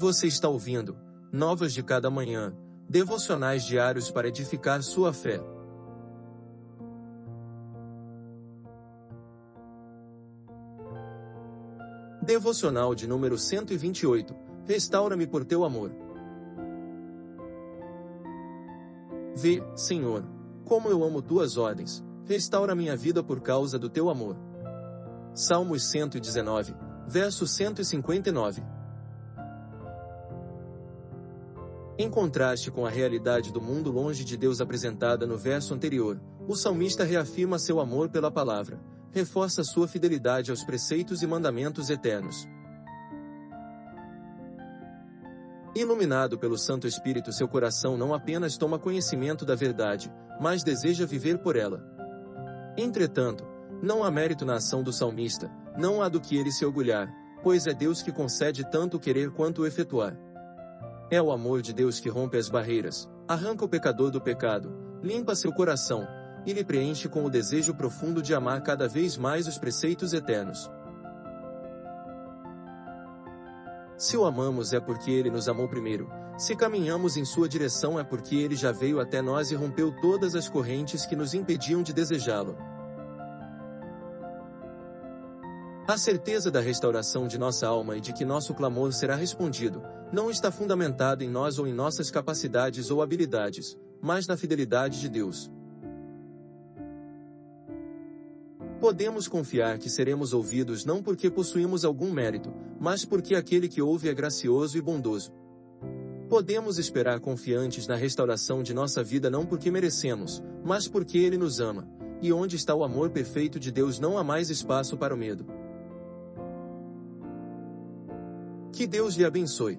Você está ouvindo Novas de Cada Manhã, devocionais diários para edificar sua fé. Devocional de número 128 Restaura-me por teu amor. Vê, Senhor, como eu amo tuas ordens, restaura minha vida por causa do teu amor. Salmos 119, verso 159. Em contraste com a realidade do mundo longe de Deus apresentada no verso anterior, o salmista reafirma seu amor pela palavra, reforça sua fidelidade aos preceitos e mandamentos eternos. Iluminado pelo Santo Espírito, seu coração não apenas toma conhecimento da verdade, mas deseja viver por ela. Entretanto, não há mérito na ação do salmista, não há do que ele se orgulhar, pois é Deus que concede tanto o querer quanto o efetuar. É o amor de Deus que rompe as barreiras, arranca o pecador do pecado, limpa seu coração, e lhe preenche com o desejo profundo de amar cada vez mais os preceitos eternos. Se o amamos é porque ele nos amou primeiro, se caminhamos em sua direção é porque ele já veio até nós e rompeu todas as correntes que nos impediam de desejá-lo. A certeza da restauração de nossa alma e de que nosso clamor será respondido, não está fundamentada em nós ou em nossas capacidades ou habilidades, mas na fidelidade de Deus. Podemos confiar que seremos ouvidos não porque possuímos algum mérito, mas porque aquele que ouve é gracioso e bondoso. Podemos esperar confiantes na restauração de nossa vida não porque merecemos, mas porque Ele nos ama, e onde está o amor perfeito de Deus não há mais espaço para o medo. Que Deus lhe abençoe.